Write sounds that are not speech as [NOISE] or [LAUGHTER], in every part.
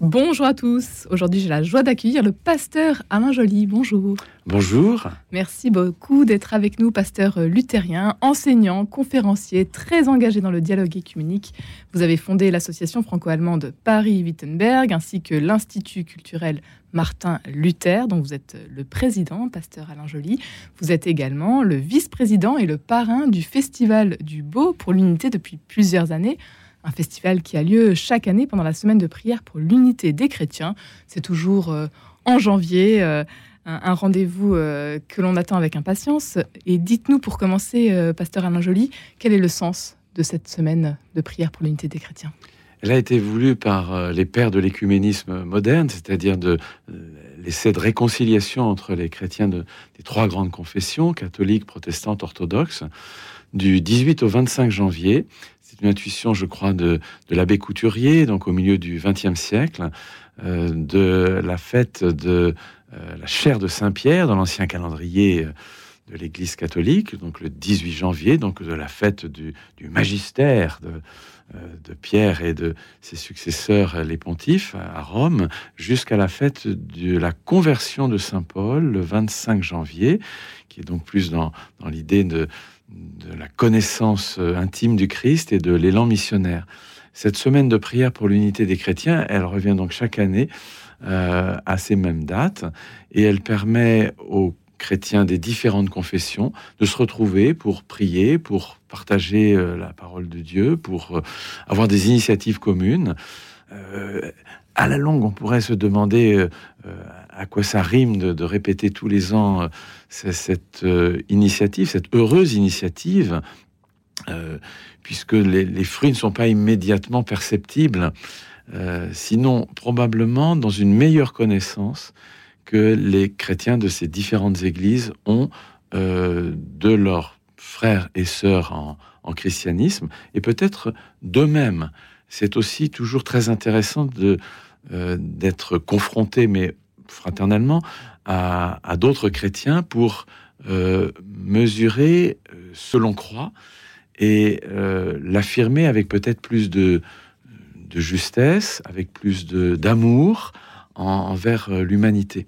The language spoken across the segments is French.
Bonjour à tous. Aujourd'hui, j'ai la joie d'accueillir le pasteur Alain Joly. Bonjour. Bonjour. Merci beaucoup d'être avec nous, pasteur luthérien, enseignant, conférencier, très engagé dans le dialogue écuménique. Vous avez fondé l'association franco-allemande Paris-Wittenberg ainsi que l'Institut culturel Martin Luther, dont vous êtes le président, pasteur Alain Joly. Vous êtes également le vice-président et le parrain du Festival du Beau pour l'unité depuis plusieurs années un festival qui a lieu chaque année pendant la semaine de prière pour l'unité des chrétiens. C'est toujours euh, en janvier, euh, un, rendez-vous euh, que l'on attend avec impatience. Et dites-nous pour commencer, pasteur Alain Joly, quel est le sens de cette semaine de prière pour l'unité des chrétiens? Elle a été voulue par les pères de l'écuménisme moderne, c'est-à-dire de l'essai de réconciliation entre les chrétiens de, des trois grandes confessions, catholiques, protestantes, orthodoxes, du 18 au 25 janvier. Une intuition, je crois, de, l'abbé Couturier, donc au milieu du XXe siècle, euh, de la fête de euh, la chair de Saint-Pierre dans l'ancien calendrier euh, de l'Église catholique, donc le 18 janvier, donc de la fête du, magistère de, Pierre et de ses successeurs, les pontifes, à Rome, jusqu'à la fête de la conversion de Saint Paul, le 25 janvier, qui est donc plus dans l'idée de de la connaissance euh, intime du Christ et de l'élan missionnaire. Cette semaine de prière pour l'unité des chrétiens, elle revient donc chaque année euh, à ces mêmes dates et elle permet aux chrétiens des différentes confessions de se retrouver pour prier, pour partager euh, la parole de Dieu, pour avoir des initiatives communes. à la longue, on pourrait se demander à quoi ça rime de, répéter tous les ans euh, cette euh, initiative, cette heureuse initiative, euh, puisque les, fruits ne sont pas immédiatement perceptibles, sinon probablement dans une meilleure connaissance que les chrétiens de ces différentes églises ont de leurs frères et sœurs en, christianisme, et peut-être d'eux-mêmes. C'est aussi toujours très intéressant d'être confronté, mais fraternellement à, d'autres chrétiens pour euh, mesurer euh, ce l'on croit et euh, l'affirmer avec peut-être plus de, de, justesse, avec plus d'amour envers l'humanité.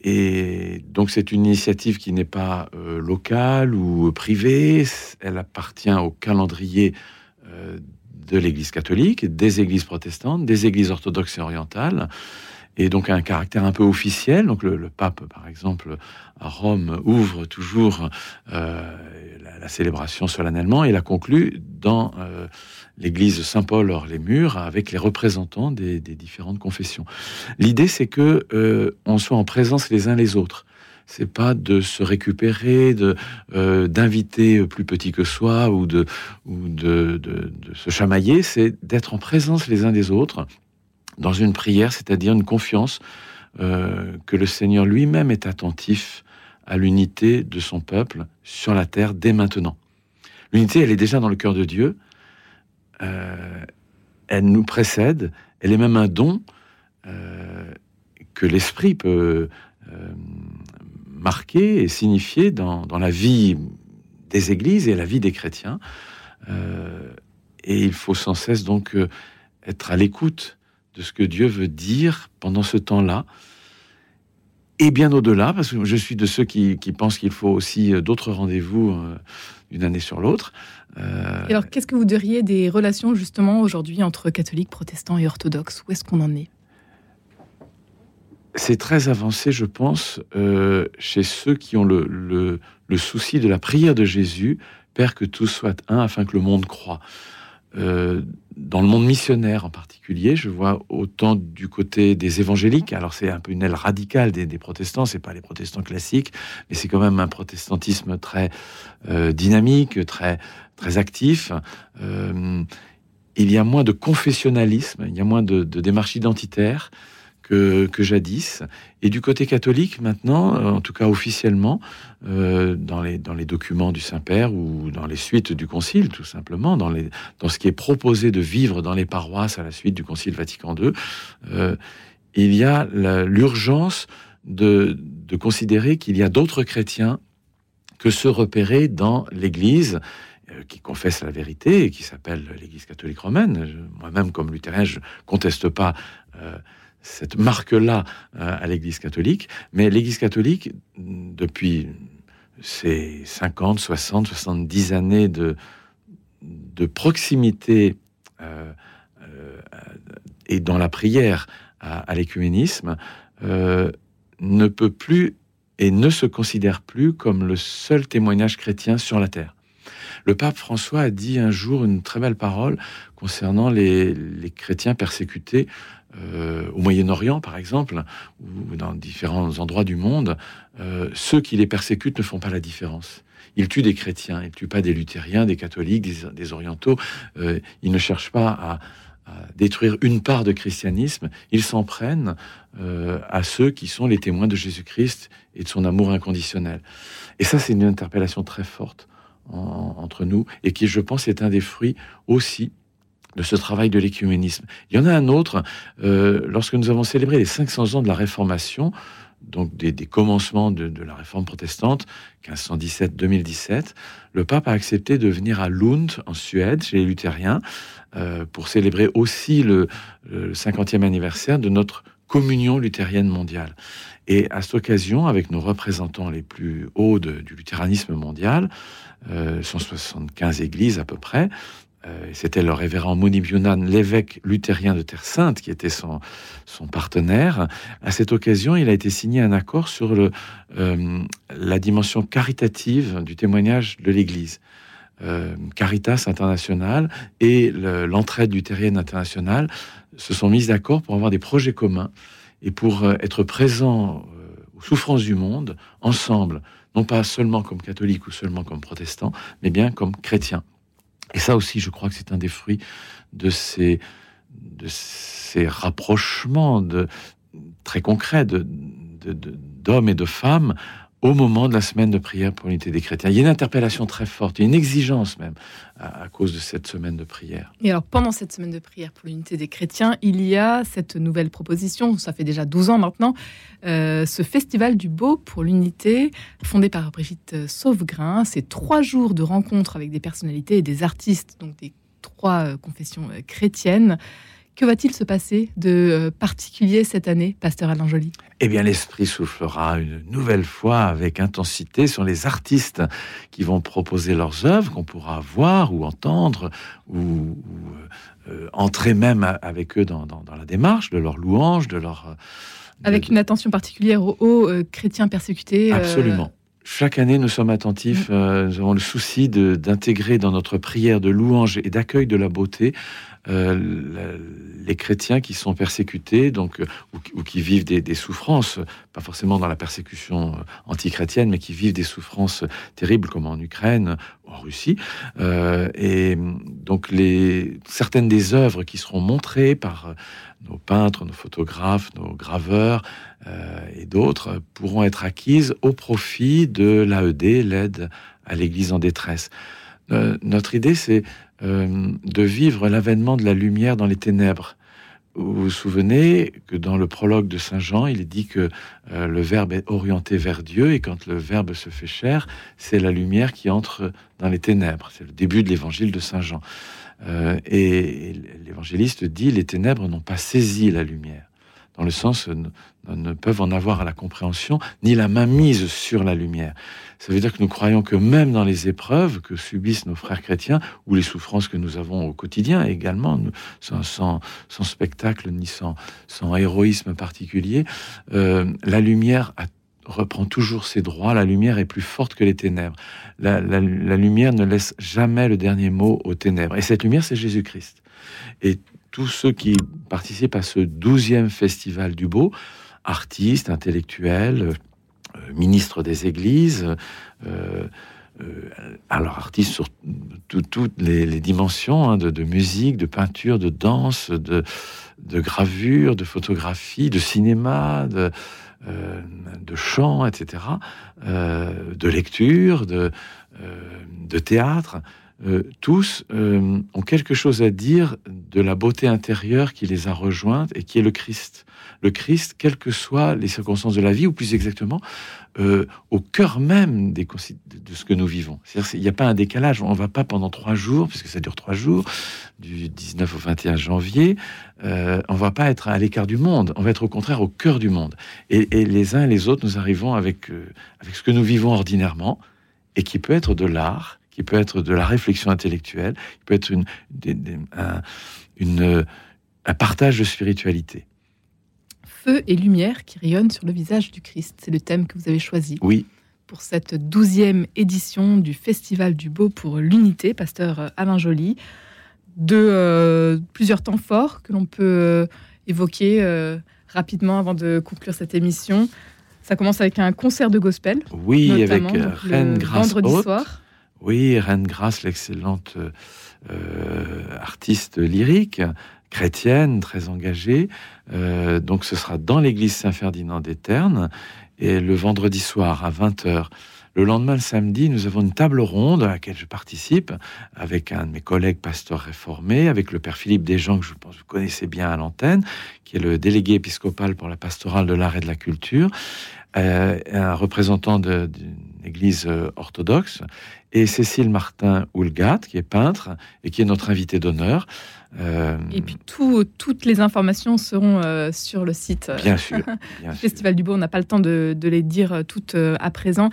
Et donc c'est une initiative qui n'est pas locale ou privée, elle appartient au calendrier de l'Église catholique, des Églises protestantes, des Églises orthodoxes et orientales et donc un caractère un peu officiel. Donc le, pape, par exemple, à Rome, ouvre toujours euh, la, célébration solennellement et la conclut dans euh, l'église Saint-Paul hors les murs avec les représentants des, différentes confessions. L'idée, c'est que euh, on soit en présence les uns les autres c'est pas de se récupérer, de d'inviter plus petit que soi ou de de se chamailler, c'est d'être en présence les uns des autres dans une prière, c'est-à-dire une confiance euh, que le Seigneur lui-même est attentif à l'unité de son peuple sur la terre dès maintenant. L'unité, elle est déjà dans le cœur de Dieu, euh, elle nous précède, elle est même un don euh, que l'Esprit peut marquer et signifier dans, dans, la vie des églises et la vie des chrétiens. et il faut sans cesse donc être à l'écoute de ce que Dieu veut dire pendant ce temps-là. Et bien au-delà, parce que je suis de ceux qui, pensent qu'il faut aussi euh, d'autres rendez-vous euh, d'une année sur l'autre. Euh, alors, qu'est-ce que vous diriez des relations justement aujourd'hui entre catholiques, protestants et orthodoxes? Où est-ce qu'on en est? C'est très avancé, je pense, chez ceux qui ont le, le, souci de la prière de Jésus, Père, que tout soit un, afin que le monde croit. Euh, dans le monde missionnaire en particulier, je vois autant du côté des évangéliques. Alors c'est un peu une aile radicale des, des protestants, c'est pas les protestants classiques, mais c'est quand même un protestantisme très euh, dynamique, très très actif. Euh, il y a moins de confessionnalisme, il y a moins de, démarches identitaires que, jadis. Et du côté catholique, maintenant, euh, en tout cas officiellement, euh, dans, les, dans les documents du Saint-Père ou dans les suites du Concile, tout simplement, dans, les, dans ce qui est proposé de vivre dans les paroisses à la suite du Concile Vatican II, euh, il y a l'urgence de, de considérer qu'il y a d'autres chrétiens que ceux repérés dans l'Église qui confesse la vérité et qui s'appelle l'Église catholique romaine. Moi-même, comme luthérien, je conteste pas cette marque-là euh, à l'Église catholique, mais l'Église catholique, depuis ces 50, 60, 70 années de, de proximité et dans la prière à, à l'écuménisme, ne peut plus et ne se considère plus comme le seul témoignage chrétien sur la terre. Le pape François a dit un jour une très belle parole concernant les, chrétiens persécutés euh, au Moyen-Orient, par exemple, ou dans différents endroits du monde. Euh, ceux qui les persécutent ne font pas la différence. Ils tuent des chrétiens, ils ne tuent pas des luthériens, des catholiques, des, orientaux. Euh, ils ne cherchent pas à, détruire une part de christianisme, ils s'en prennent à ceux qui sont les témoins de Jésus-Christ et de son amour inconditionnel. Et ça, c'est une interpellation très forte entre nous et qui, je pense, est un des fruits aussi de ce travail de l'écuménisme. Il y en a un autre, euh, lorsque nous avons célébré les 500 ans de la Réformation, donc des, commencements de, la réforme protestante, 1517-2017, le pape a accepté de venir à Lund, en Suède, chez les luthériens, euh, pour célébrer aussi le, le 50e anniversaire de notre communion luthérienne mondiale. Et à cette occasion, avec nos représentants les plus hauts du luthéranisme mondial, 175 euh, églises à peu près. Euh, c'était le révérend Moni l'évêque luthérien de Terre Sainte, qui était son, partenaire. À cette occasion, il a été signé un accord sur euh, la dimension caritative du témoignage de l'Église. Caritas International et l'entraide luthérienne internationale se sont mis d'accord pour avoir des projets communs et pour être présents aux souffrances du monde ensemble non pas seulement comme catholique ou seulement comme protestant, mais bien comme chrétien. Et ça aussi, je crois que c'est un des fruits de ces, rapprochements très concrets d'hommes et de femmes au moment de la semaine de prière pour l'unité des chrétiens. Il y a une interpellation très forte, une exigence même à, cause de cette semaine de prière. Et alors pendant cette semaine de prière pour l'unité des chrétiens, il y a cette nouvelle proposition, ça fait déjà 12 ans maintenant, euh, ce festival du beau pour l'unité, fondé par Brigitte Sauvegrain. C'est trois jours de rencontres avec des personnalités et des artistes, donc des trois euh, confessions euh, chrétiennes. Que va-t-il se passer de euh, particulier cette année, pasteur Alain Joly? Eh bien, l'Esprit soufflera une nouvelle fois avec intensité sur les artistes qui vont proposer leurs œuvres, qu'on pourra voir ou entendre, ou, euh, entrer même avec eux dans, la démarche de leur louange, de leur... Euh, avec une attention particulière aux, chrétiens persécutés. Absolument. Chaque année, nous sommes attentifs, mm. nous avons le souci d'intégrer dans notre prière de louange et d'accueil de la beauté euh, les chrétiens qui sont persécutés, donc euh, ou, qui vivent des, souffrances, pas forcément dans la persécution euh, antichrétienne, mais qui vivent des souffrances terribles, comme en Ukraine, en Russie. et donc les certaines des œuvres qui seront montrées par nos peintres, nos photographes, nos graveurs et d'autres pourront être acquises au profit de l'AED, l'aide à l'Église en détresse. notre idée, c'est euh, de vivre l'avènement de la lumière dans les ténèbres. Vous vous souvenez que dans le prologue de Saint Jean, il est dit que euh, le Verbe est orienté vers Dieu et quand le Verbe se fait chair, c'est la lumière qui entre dans les ténèbres. C'est le début de l'évangile de Saint Jean. Euh, et l'évangéliste dit les ténèbres n'ont pas saisi la lumière dans le sens ne, peuvent en avoir à la compréhension ni la main mise sur la lumière. Ça veut dire que nous croyons que même dans les épreuves que subissent nos frères chrétiens ou les souffrances que nous avons au quotidien également, sans, sans, spectacle ni sans, héroïsme particulier, euh, la lumière reprend toujours ses droits, la lumière est plus forte que les ténèbres. La, lumière ne laisse jamais le dernier mot aux ténèbres. Et cette lumière, c'est Jésus-Christ. Tous ceux qui participent à ce douzième festival du beau, artistes, intellectuels, euh, ministres des églises, euh, euh, alors artistes sur toutes les, dimensions hein, de, musique, de peinture, de danse, de, gravure, de photographie, de cinéma, de, chant, etc., de lecture, de théâtre. Euh, tous euh, ont quelque chose à dire de la beauté intérieure qui les a rejointes et qui est le Christ. Le Christ, quelles que soient les circonstances de la vie, ou plus exactement, euh, au cœur même de ce que nous vivons. Il n'y a pas un décalage. On ne va pas pendant trois jours, puisque ça dure trois jours, du 19 au 21 janvier, on ne va pas être à l'écart du monde. On va être au contraire au cœur du monde. Et, les uns et les autres, nous arrivons avec, avec ce que nous vivons ordinairement, et qui peut être de l'art, qui peut être de la réflexion intellectuelle, qui peut être une, un, une, un partage de spiritualité feu et lumière qui rayonnent sur le visage du Christ. C'est le thème que vous avez choisi. Oui. Pour cette douzième édition du Festival du Beau pour l'Unité, pasteur Alain Joly. De euh, plusieurs temps forts que l'on peut euh, évoquer euh, rapidement avant de conclure cette émission. Ça commence avec un concert de gospel. Oui, avec Reine Grâce. Vendredi soir. Oui, Reine Grâce, l'excellente artiste lyrique, chrétienne, très engagée. Euh, donc ce sera dans l'église Saint-Ferdinand des Ternes et le vendredi soir à 20h. Le lendemain, le samedi, nous avons une table ronde à laquelle je participe avec un de mes collègues pasteurs réformés, avec le père Philippe Desjans, que je pense que vous connaissez bien à l'antenne, qui est le délégué épiscopal pour la pastorale de l'art et de la culture, euh, un représentant d'une église euh, orthodoxe, et Cécile Martin Houlgat, qui est peintre et qui est notre invité d'honneur. Euh, et puis toutes les informations seront euh, sur le site bien sûr, [LAUGHS] Festival du Beau. On n'a pas le temps de, les dire toutes euh, à présent.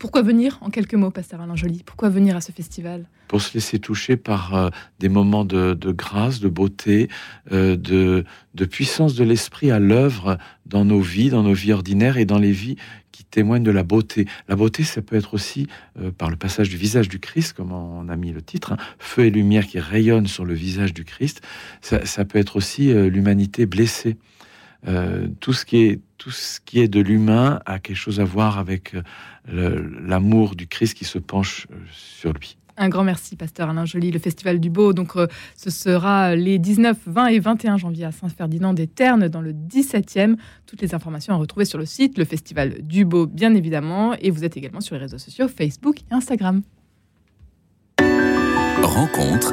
Pourquoi venir en quelques mots, Pasteur Alain Joly? Pourquoi venir à ce festival? Pour se laisser toucher par des moments de, grâce, de beauté, de, de puissance de l'esprit à l'œuvre dans nos vies, dans nos vies ordinaires et dans les vies qui témoignent de la beauté. La beauté, ça peut être aussi, euh, par le passage du visage du Christ, comme on a mis le titre, hein, feu et lumière qui rayonnent sur le visage du Christ. Ça, peut être aussi euh, l'humanité blessée. Euh, tout ce qui est tout ce qui est de l'humain a quelque chose à voir avec l'amour du Christ qui se penche sur lui. Un grand merci, pasteur Alain Joly. Le Festival du Beau, donc, euh, ce sera les 19, 20 et 21 janvier à Saint-Ferdinand des Ternes, dans le 17e. Toutes les informations à retrouver sur le site, le Festival du Beau, bien évidemment. Et vous êtes également sur les réseaux sociaux Facebook et Instagram. Rencontre